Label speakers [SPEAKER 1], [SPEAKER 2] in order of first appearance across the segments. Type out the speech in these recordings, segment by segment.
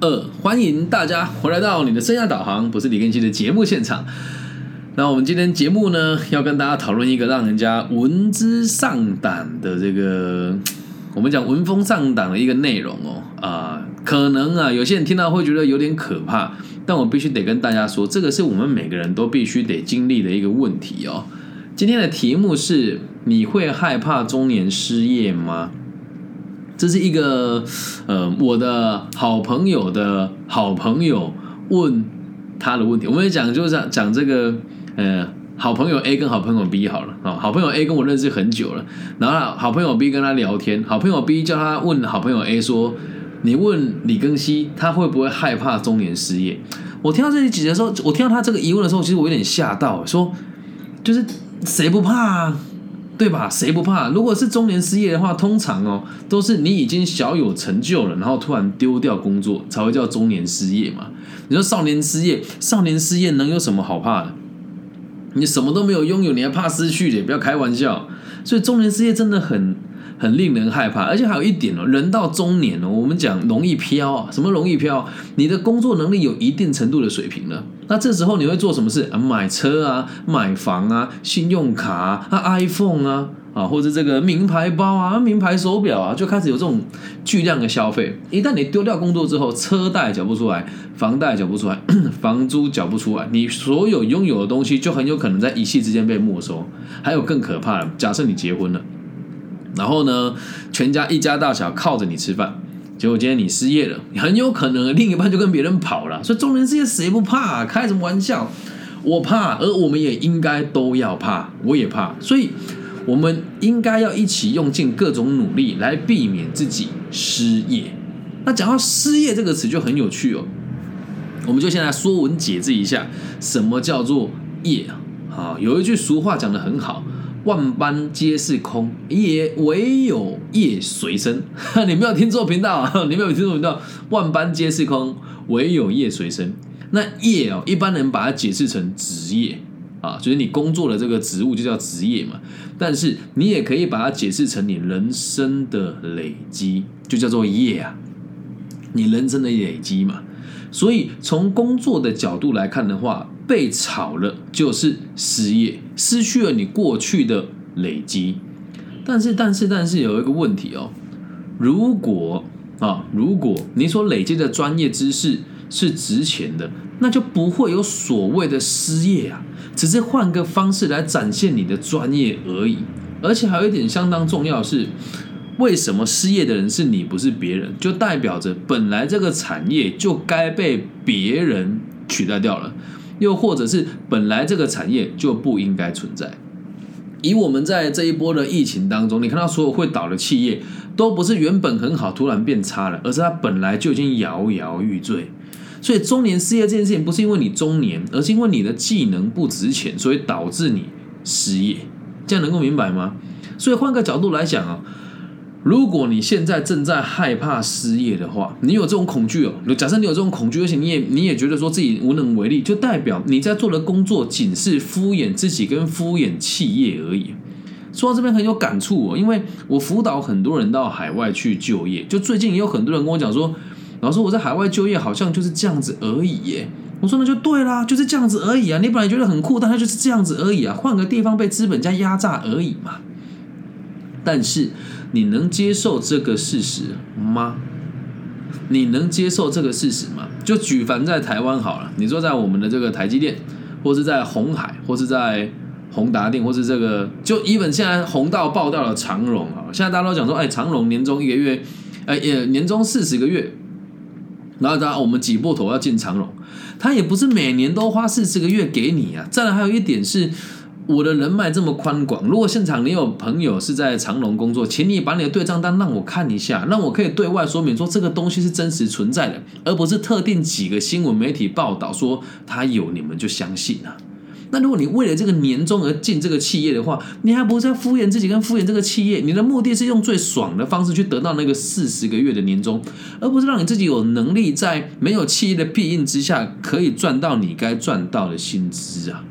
[SPEAKER 1] 二，欢迎大家回来到你的生涯导航，不是李根熙的节目现场。那我们今天节目呢，要跟大家讨论一个让人家闻之丧胆的这个，我们讲闻风丧胆的一个内容哦。啊，可能啊，有些人听到会觉得有点可怕，但我必须得跟大家说，这个是我们每个人都必须得经历的一个问题哦。今天的题目是：你会害怕中年失业吗？这是一个呃，我的好朋友的好朋友问他的问题。我们讲就是讲讲这个呃，好朋友 A 跟好朋友 B 好了啊。好朋友 A 跟我认识很久了，然后好朋友 B 跟他聊天，好朋友 B 叫他问好朋友 A 说：“你问李根熙，他会不会害怕中年失业？”我听到这里几的时候，我听到他这个疑问的时候，其实我有点吓到，说就是。谁不怕啊，对吧？谁不怕？如果是中年失业的话，通常哦，都是你已经小有成就了，然后突然丢掉工作，才会叫中年失业嘛。你说少年失业，少年失业能有什么好怕的？你什么都没有拥有，你还怕失去的？不要开玩笑。所以中年失业真的很。很令人害怕，而且还有一点哦，人到中年哦，我们讲容易飘啊，什么容易飘？你的工作能力有一定程度的水平了，那这时候你会做什么事啊？买车啊，买房啊，信用卡啊，iPhone 啊，啊，或者这个名牌包啊，名牌手表啊，就开始有这种巨量的消费。一旦你丢掉工作之后，车贷缴不出来，房贷缴不出来，房租缴不出来，你所有拥有的东西就很有可能在一夕之间被没收。还有更可怕的，假设你结婚了。然后呢，全家一家大小靠着你吃饭，结果今天你失业了，很有可能另一半就跟别人跑了。所以中年失业谁不怕啊？开什么玩笑？我怕，而我们也应该都要怕，我也怕。所以我们应该要一起用尽各种努力来避免自己失业。那讲到失业这个词就很有趣哦，我们就先来说文解字一下，什么叫做业啊？有一句俗话讲的很好。万般皆是空，也唯有业随身。你没有听错频道啊！你没有听错频道。万般皆是空，唯有业随身。那业哦，一般人把它解释成职业啊，就是你工作的这个职务就叫职业嘛。但是你也可以把它解释成你人生的累积，就叫做业啊。你人生的累积嘛。所以从工作的角度来看的话。被炒了就是失业，失去了你过去的累积。但是，但是，但是有一个问题哦，如果啊，如果你所累积的专业知识是值钱的，那就不会有所谓的失业啊，只是换个方式来展现你的专业而已。而且还有一点相当重要是，为什么失业的人是你，不是别人？就代表着本来这个产业就该被别人取代掉了。又或者是本来这个产业就不应该存在。以我们在这一波的疫情当中，你看到所有会倒的企业，都不是原本很好突然变差了，而是它本来就已经摇摇欲坠。所以中年失业这件事情，不是因为你中年，而是因为你的技能不值钱，所以导致你失业。这样能够明白吗？所以换个角度来讲啊。如果你现在正在害怕失业的话，你有这种恐惧哦。假设你有这种恐惧，而且你也你也觉得说自己无能为力，就代表你在做的工作仅是敷衍自己跟敷衍企业而已。说到这边很有感触哦，因为我辅导很多人到海外去就业，就最近也有很多人跟我讲说，老师我在海外就业好像就是这样子而已耶。我说那就对啦，就是这样子而已啊。你本来觉得很酷，但它就是这样子而已啊，换个地方被资本家压榨而已嘛。但是。你能接受这个事实吗？你能接受这个事实吗？就举凡在台湾好了，你说在我们的这个台积电，或是在红海，或是在宏达电，或是这个就一本现在红到爆掉了长荣啊！现在大家都讲说，哎，长荣年终一个月，哎，也年终四十个月，然后大家我们挤破头要进长荣，他也不是每年都花四十个月给你啊。再来还有一点是。我的人脉这么宽广，如果现场你有朋友是在长隆工作，请你把你的对账单让我看一下，让我可以对外说明说这个东西是真实存在的，而不是特定几个新闻媒体报道说他有，你们就相信啊？那如果你为了这个年终而进这个企业的话，你还不是在敷衍自己跟敷衍这个企业？你的目的是用最爽的方式去得到那个四十个月的年终，而不是让你自己有能力在没有企业的庇荫之下，可以赚到你该赚到的薪资啊？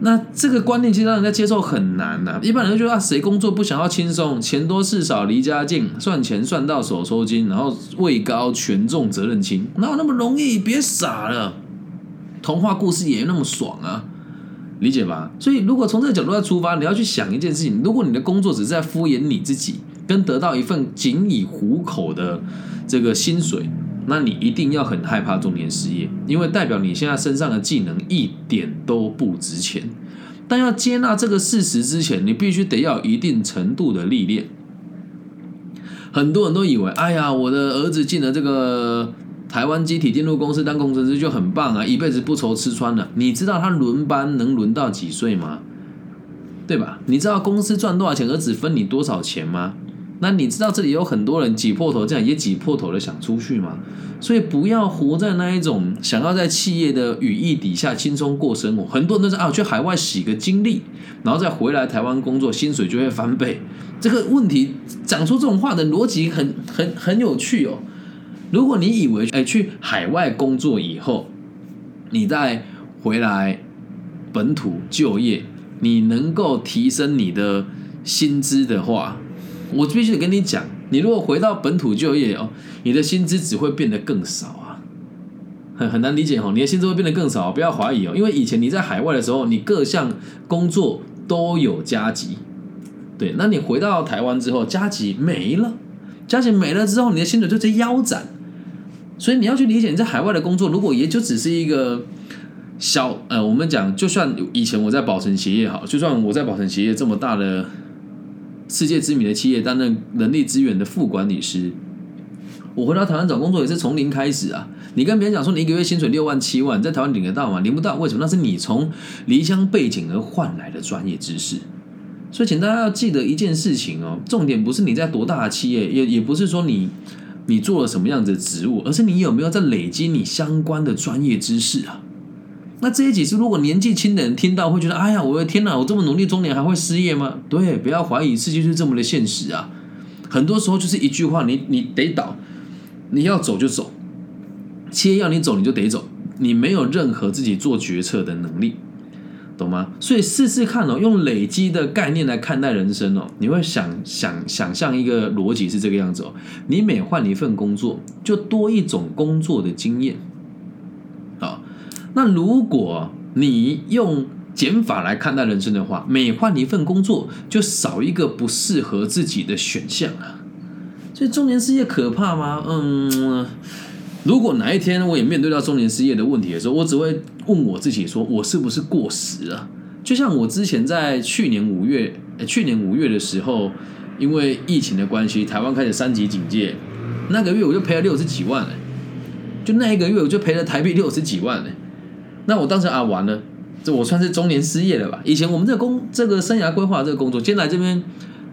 [SPEAKER 1] 那这个观念其实让人家接受很难呐、一般人就觉得啊，谁工作不想要轻松，钱多事少离家近，赚钱算到手抽筋，然后位高权重责任轻，哪有那么容易？别傻了，童话故事也那么爽啊！理解吧？所以，如果从这个角度来出发，你要去想一件事情：如果你的工作只是在敷衍你自己，跟得到一份仅以糊口的这个薪水，那你一定要很害怕中年失业，因为代表你现在身上的技能一点都不值钱。但要接纳这个事实之前，你必须得要一定程度的历练。很多人都以为，哎呀，我的儿子进了这个台湾机体电路公司当工程师就很棒啊，一辈子不愁吃穿了。你知道他轮班能轮到几岁吗？对吧？你知道公司赚多少钱，儿子分你多少钱吗？那你知道这里有很多人挤破头，这样也挤破头的想出去吗？所以不要活在那一种想要在企业的羽翼底下轻松过生活。很多人都是啊，去海外洗个经历，然后再回来台湾工作，薪水就会翻倍。这个问题讲出这种话的逻辑很很很有趣哦。如果你以为哎去海外工作以后，你再回来本土就业，你能够提升你的薪资的话，我必须得跟你讲，你如果回到本土就业哦，你的薪资只会变得更少啊，很很难理解哦，你的薪资会变得更少，不要怀疑哦，因为以前你在海外的时候，你各项工作都有加级，对，那你回到台湾之后，加级没了，加级没了之后，你的薪水就直接腰斩，所以你要去理解你在海外的工作，如果也就只是一个。小呃，我们讲，就算以前我在宝城企业好，就算我在宝城企业这么大的世界知名的企业担任人力资源的副管理师，我回到台湾找工作也是从零开始啊。你跟别人讲说你一个月薪水六万七万，在台湾领得到吗？领不到，为什么？那是你从离乡背景而换来的专业知识。所以，请大家要记得一件事情哦，重点不是你在多大的企业，也也不是说你你做了什么样子的职务，而是你有没有在累积你相关的专业知识啊。那这些解释，如果年纪轻的人听到，会觉得：哎呀，我的天哪！我这么努力，中年还会失业吗？对，不要怀疑，世界是这么的现实啊。很多时候就是一句话，你你得倒，你要走就走，企业要你走你就得走，你没有任何自己做决策的能力，懂吗？所以试试看哦，用累积的概念来看待人生哦，你会想想想象一个逻辑是这个样子哦，你每换一份工作，就多一种工作的经验。那如果你用减法来看待人生的话，每换一份工作就少一个不适合自己的选项啊。所以中年失业可怕吗？嗯，如果哪一天我也面对到中年失业的问题的时候，我只会问我自己：说我是不是过时了？就像我之前在去年五月，去年五月的时候，因为疫情的关系，台湾开始三级警戒，那个月我就赔了六十几万了，就那一个月我就赔了台币六十几万了。那我当时啊，完了，这我算是中年失业了吧？以前我们这个工这个生涯规划这个工作，今天来这边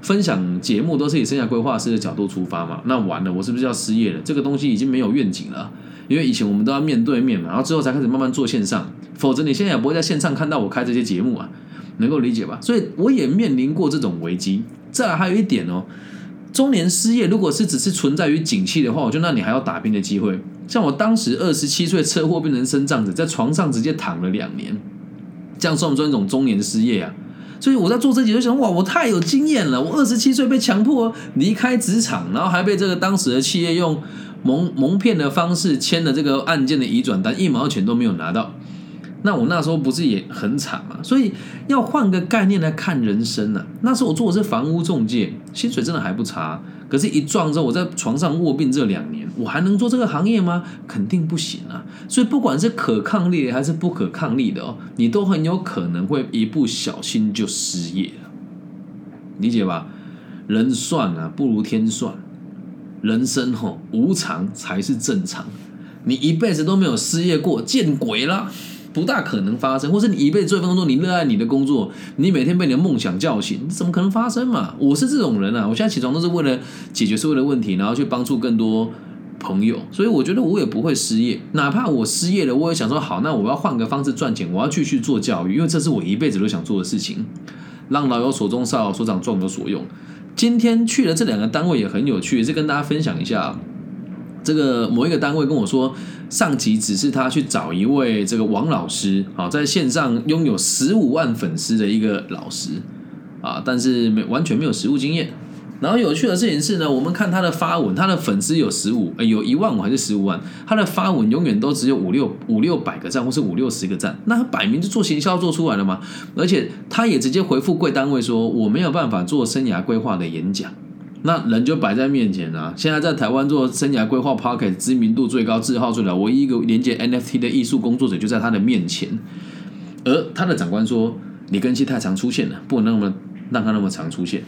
[SPEAKER 1] 分享节目都是以生涯规划师的角度出发嘛。那完了，我是不是要失业了？这个东西已经没有愿景了，因为以前我们都要面对面嘛，然后之后才开始慢慢做线上，否则你现在也不会在线上看到我开这些节目啊，能够理解吧？所以我也面临过这种危机。再来还有一点哦，中年失业如果是只是存在于景气的话，我觉得那你还要打拼的机会。像我当时二十七岁车祸变成身障者，在床上直接躺了两年，这样算不算一种中年失业啊？所以我在做这集就想，哇，我太有经验了！我二十七岁被强迫离开职场，然后还被这个当时的企业用蒙蒙骗的方式签了这个案件的移转单，一毛钱都没有拿到。那我那时候不是也很惨嘛？所以要换个概念来看人生呢。那时候我做的是房屋中介，薪水真的还不差。可是，一撞之后，我在床上卧病这两年，我还能做这个行业吗？肯定不行啊！所以，不管是可抗力还是不可抗力的哦，你都很有可能会一不小心就失业了，理解吧？人算啊，不如天算。人生吼无常才是正常。你一辈子都没有失业过，见鬼了！不大可能发生，或是你一辈子做一份工作，你热爱你的工作，你每天被你的梦想叫醒，怎么可能发生嘛？我是这种人啊，我现在起床都是为了解决所有的问题，然后去帮助更多朋友，所以我觉得我也不会失业，哪怕我失业了，我也想说好，那我要换个方式赚钱，我要继续做教育，因为这是我一辈子都想做的事情，让老有所终，少有所长，壮有所用。今天去了这两个单位也很有趣，也是跟大家分享一下。这个某一个单位跟我说，上级指示他去找一位这个王老师，啊，在线上拥有十五万粉丝的一个老师啊，但是没完全没有实务经验。然后有趣的事情是呢，我们看他的发文，他的粉丝有十五，有一万五还是十五万，他的发文永远都只有五六五六百个赞，或是五六十个赞，那他摆明就做行销做出来了嘛。而且他也直接回复贵单位说，我没有办法做生涯规划的演讲。那人就摆在面前啊！现在在台湾做生涯规划 p o c k e t 知名度最高、字号最了，唯一一个连接 NFT 的艺术工作者就在他的面前。而他的长官说：“你根熙太常出现了，不能那么让他那么常出现。”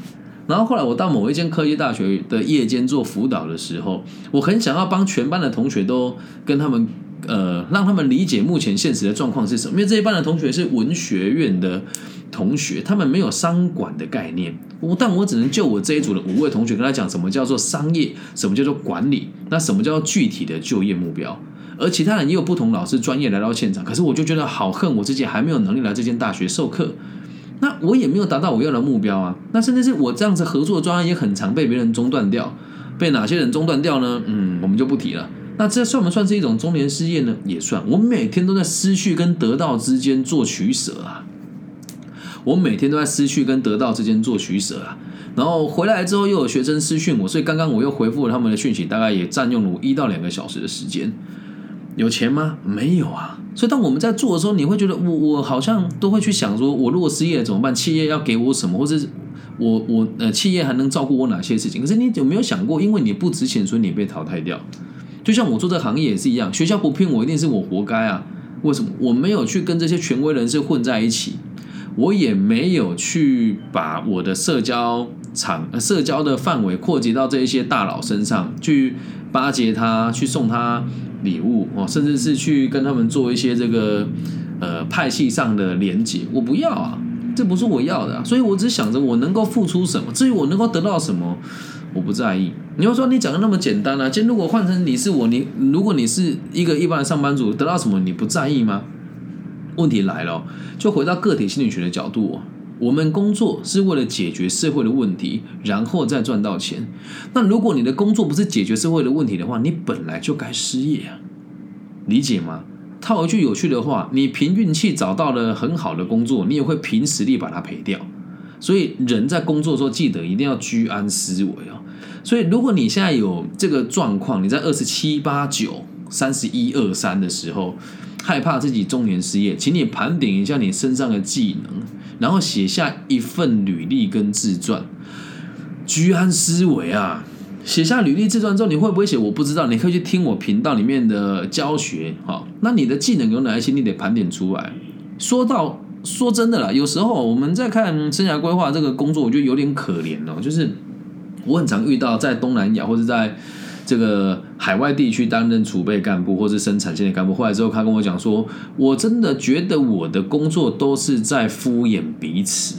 [SPEAKER 1] 然后后来我到某一间科技大学的夜间做辅导的时候，我很想要帮全班的同学都跟他们呃，让他们理解目前现实的状况是什么。因为这一班的同学是文学院的同学，他们没有商管的概念。我但我只能就我这一组的五位同学跟他讲什么叫做商业，什么叫做管理，那什么叫做具体的就业目标。而其他人也有不同老师专业来到现场，可是我就觉得好恨我自己还没有能力来这间大学授课。那我也没有达到我要的目标啊！那甚至是我这样子合作的专案也很常被别人中断掉，被哪些人中断掉呢？嗯，我们就不提了。那这算不算是一种中年失业呢？也算。我每天都在失去跟得到之间做取舍啊！我每天都在失去跟得到之间做取舍啊！然后回来之后又有学生私讯我，所以刚刚我又回复了他们的讯息，大概也占用了我一到两个小时的时间。有钱吗？没有啊。所以当我们在做的时候，你会觉得我我好像都会去想说，我如果失业了怎么办？企业要给我什么，或者是我我呃企业还能照顾我哪些事情？可是你有没有想过，因为你不值钱，所以你被淘汰掉？就像我做这个行业也是一样，学校不聘我，一定是我活该啊！为什么？我没有去跟这些权威人士混在一起，我也没有去把我的社交场、社交的范围扩及到这一些大佬身上去巴结他，去送他。礼物哦，甚至是去跟他们做一些这个呃派系上的连结，我不要啊，这不是我要的，所以我只想着我能够付出什么，至于我能够得到什么，我不在意。你要说你讲的那么简单啊，今天如果换成你是我，你如果你是一个一般的上班族，得到什么你不在意吗？问题来了，就回到个体心理学的角度。我们工作是为了解决社会的问题，然后再赚到钱。那如果你的工作不是解决社会的问题的话，你本来就该失业啊！理解吗？套一句有趣的话，你凭运气找到了很好的工作，你也会凭实力把它赔掉。所以人在工作的时候，记得一定要居安思危啊！所以如果你现在有这个状况，你在二十七八九、三十一二三的时候，害怕自己中年失业，请你盘点一下你身上的技能。然后写下一份履历跟自传，居安思危啊！写下履历自传之后，你会不会写？我不知道，你可以去听我频道里面的教学。好，那你的技能有哪些？你得盘点出来。说到说真的啦，有时候我们在看生涯规划这个工作，我觉得有点可怜哦。就是我很常遇到在东南亚或者在。这个海外地区担任储备干部或是生产线的干部，后来之后他跟我讲说，我真的觉得我的工作都是在敷衍彼此。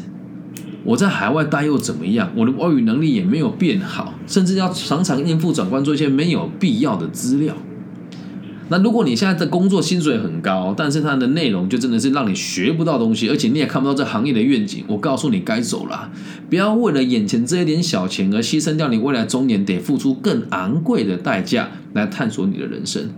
[SPEAKER 1] 我在海外待又怎么样？我的外语能力也没有变好，甚至要常常应付长官做一些没有必要的资料。那如果你现在的工作薪水很高，但是它的内容就真的是让你学不到东西，而且你也看不到这行业的愿景，我告诉你该走了，不要为了眼前这一点小钱而牺牲掉你未来中年得付出更昂贵的代价来探索你的人生，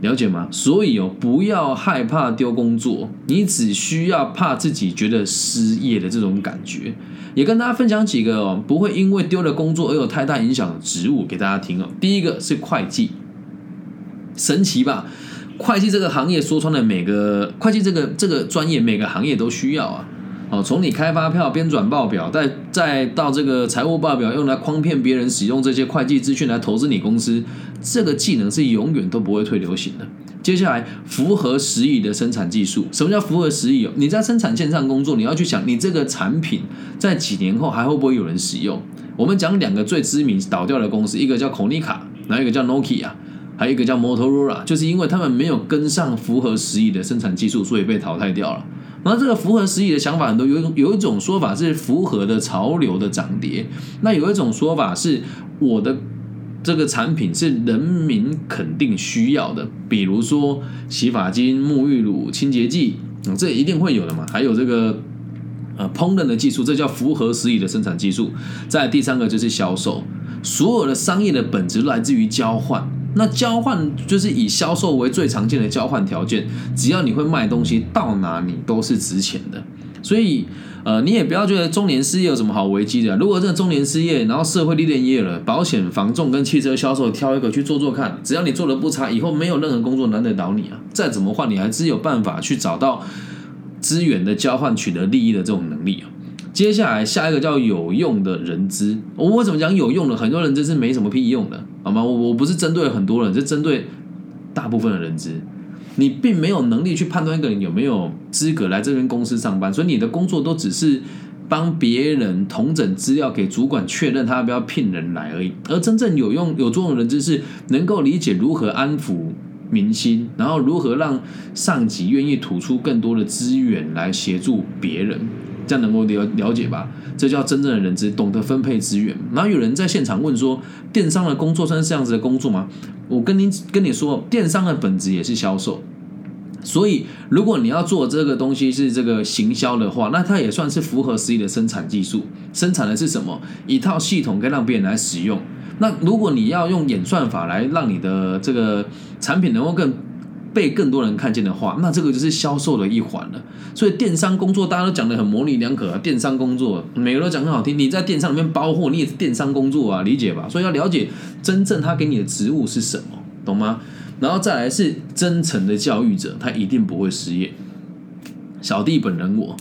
[SPEAKER 1] 了解吗？所以哦，不要害怕丢工作，你只需要怕自己觉得失业的这种感觉。也跟大家分享几个哦，不会因为丢了工作而有太大影响的职务给大家听哦。第一个是会计。神奇吧？会计这个行业说穿了，每个会计这个这个专业，每个行业都需要啊。哦，从你开发票、编转报表，再再到这个财务报表用来诓骗别人使用这些会计资讯来投资你公司，这个技能是永远都不会退流行的。接下来，符合时宜的生产技术，什么叫符合时宜？你在生产线上工作，你要去想，你这个产品在几年后还会不会有人使用？我们讲两个最知名倒掉的公司，一个叫孔尼卡然后一个叫 Nokia。还有一个叫 Motorola，就是因为他们没有跟上符合时宜的生产技术，所以被淘汰掉了。那这个符合时宜的想法很多，有有一种说法是符合的潮流的涨跌，那有一种说法是我的这个产品是人民肯定需要的，比如说洗发精、沐浴乳、清洁剂，这一定会有的嘛。还有这个呃烹饪的技术，这叫符合时宜的生产技术。再第三个就是销售，所有的商业的本质来自于交换。那交换就是以销售为最常见的交换条件，只要你会卖东西，到哪里都是值钱的。所以，呃，你也不要觉得中年失业有什么好危机的。如果这个中年失业，然后社会历练业了，保险、房仲跟汽车销售挑一个去做做看，只要你做的不差，以后没有任何工作难得倒你啊。再怎么换，你还是有办法去找到资源的交换、取得利益的这种能力啊。接下来下一个叫有用的人资，我为什么讲有用的？很多人资是没什么屁用的，好吗？我我不是针对很多人，是针对大部分的人资。你并没有能力去判断一个人有没有资格来这边公司上班，所以你的工作都只是帮别人统整资料，给主管确认他要不要聘人来而已。而真正有用有作用的人资是能够理解如何安抚民心，然后如何让上级愿意吐出更多的资源来协助别人，这样能够了了解吧？这叫真正的人资，懂得分配资源。然后有人在现场问说：“电商的工作算是这样子的工作吗？”我跟您跟你说，电商的本质也是销售，所以如果你要做这个东西是这个行销的话，那它也算是符合实际的生产技术。生产的是什么？一套系统可以让别人来使用。那如果你要用演算法来让你的这个产品能够更被更多人看见的话，那这个就是销售的一环了。所以电商工作大家都讲的很模棱两可啊，电商工作每个都讲很好听。你在电商里面包货，你也是电商工作啊，理解吧？所以要了解真正他给你的职务是什么，懂吗？然后再来是真诚的教育者，他一定不会失业。小弟本人我，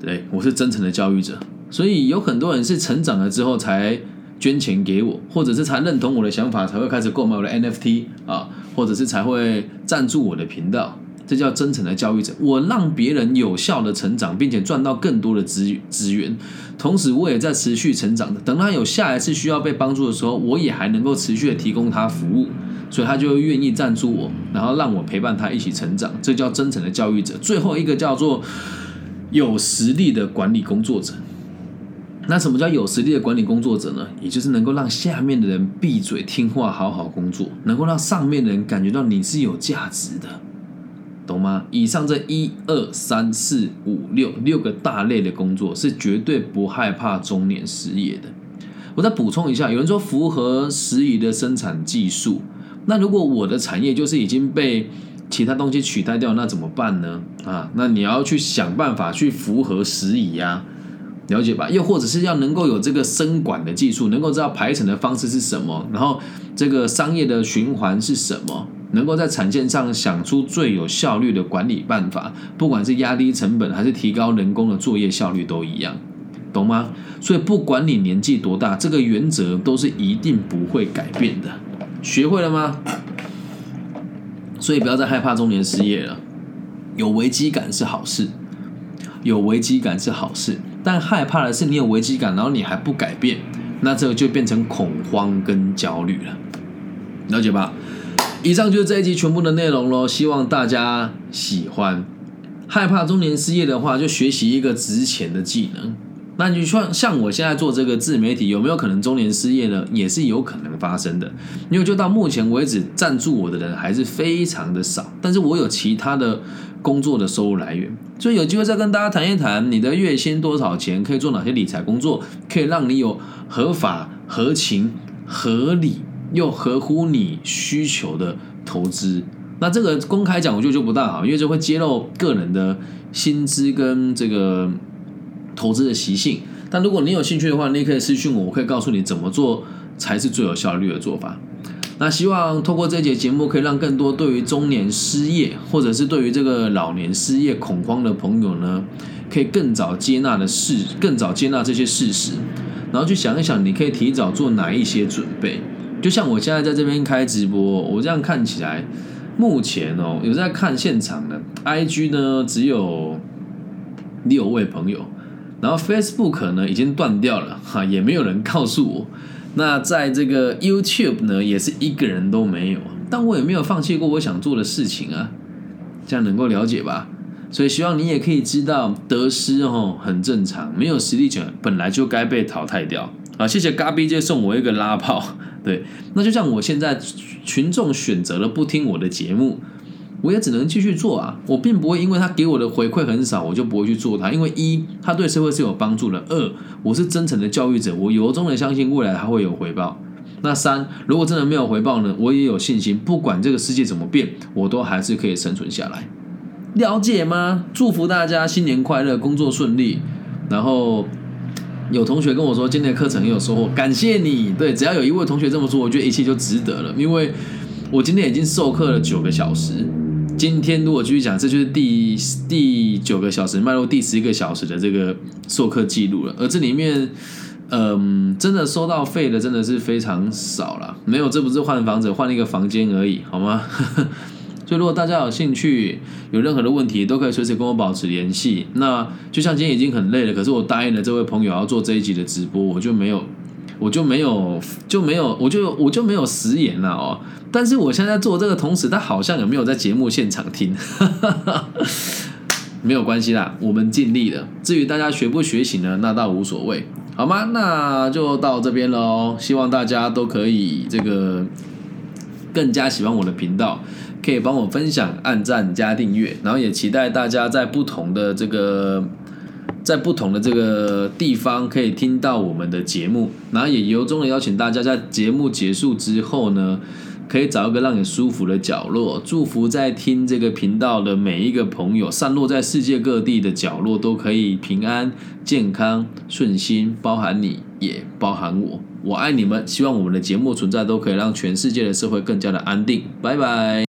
[SPEAKER 1] 对我是真诚的教育者，所以有很多人是成长了之后才捐钱给我，或者是才认同我的想法，才会开始购买我的 NFT 啊，或者是才会赞助我的频道。这叫真诚的教育者。我让别人有效的成长，并且赚到更多的资资源，同时我也在持续成长的。等他有下一次需要被帮助的时候，我也还能够持续的提供他服务，所以他就愿意赞助我，然后让我陪伴他一起成长。这叫真诚的教育者。最后一个叫做有实力的管理工作者。那什么叫有实力的管理工作者呢？也就是能够让下面的人闭嘴听话，好好工作，能够让上面的人感觉到你是有价值的。懂吗？以上这一二三四五六六个大类的工作是绝对不害怕中年失业的。我再补充一下，有人说符合时宜的生产技术，那如果我的产业就是已经被其他东西取代掉，那怎么办呢？啊，那你要去想办法去符合时宜呀，了解吧？又或者是要能够有这个生管的技术，能够知道排程的方式是什么，然后这个商业的循环是什么。能够在产线上想出最有效率的管理办法，不管是压低成本还是提高人工的作业效率都一样，懂吗？所以不管你年纪多大，这个原则都是一定不会改变的。学会了吗？所以不要再害怕中年失业了。有危机感是好事，有危机感是好事，但害怕的是你有危机感，然后你还不改变，那这个就变成恐慌跟焦虑了。了解吧？以上就是这一集全部的内容喽，希望大家喜欢。害怕中年失业的话，就学习一个值钱的技能。那你像像我现在做这个自媒体，有没有可能中年失业呢？也是有可能发生的。因为就到目前为止，赞助我的人还是非常的少，但是我有其他的工作的收入来源，所以有机会再跟大家谈一谈，你的月薪多少钱，可以做哪些理财工作，可以让你有合法、合情、合理。又合乎你需求的投资，那这个公开讲我觉得就不大好，因为这会揭露个人的薪资跟这个投资的习性。但如果你有兴趣的话，你也可以私信我，我可以告诉你怎么做才是最有效率的做法。那希望透过这节节目，可以让更多对于中年失业或者是对于这个老年失业恐慌的朋友呢，可以更早接纳的事，更早接纳这些事实，然后去想一想，你可以提早做哪一些准备。就像我现在在这边开直播，我这样看起来，目前哦有在看现场的，IG 呢只有六位朋友，然后 Facebook 呢已经断掉了哈，也没有人告诉我。那在这个 YouTube 呢也是一个人都没有，但我也没有放弃过我想做的事情啊，这样能够了解吧？所以希望你也可以知道得失哦很正常，没有实力者本来就该被淘汰掉啊！谢谢嘎 B 姐送我一个拉炮。对，那就像我现在群众选择了不听我的节目，我也只能继续做啊。我并不会因为他给我的回馈很少，我就不会去做它。因为一，他对社会是有帮助的；二，我是真诚的教育者，我由衷的相信未来他会有回报。那三，如果真的没有回报呢，我也有信心，不管这个世界怎么变，我都还是可以生存下来。了解吗？祝福大家新年快乐，工作顺利。然后有同学跟我说今天的课程很有收获，感谢你。对，只要有一位同学这么说，我觉得一切就值得了，因为我今天已经授课了九个小时。今天如果继续讲，这就是第第九个小时迈入第十一个小时的这个授课记录了。而这里面，嗯，真的收到费的真的是非常少了，没有，这不是换房子，换了一个房间而已，好吗？所以如果大家有兴趣，有任何的问题，都可以随时跟我保持联系。那就像今天已经很累了，可是我答应了这位朋友要做这一集的直播，我就没有，我就没有，就没有，我就我就没有食言了哦。但是我现在做这个同时，他好像也没有在节目现场听，没有关系啦，我们尽力了。至于大家学不学习呢，那倒无所谓，好吗？那就到这边喽。希望大家都可以这个更加喜欢我的频道，可以帮我分享、按赞、加订阅，然后也期待大家在不同的这个在不同的这个地方可以听到我们的节目，然后也由衷的邀请大家在节目结束之后呢。可以找一个让你舒服的角落，祝福在听这个频道的每一个朋友，散落在世界各地的角落都可以平安、健康、顺心，包含你也包含我，我爱你们。希望我们的节目存在都可以让全世界的社会更加的安定。拜拜。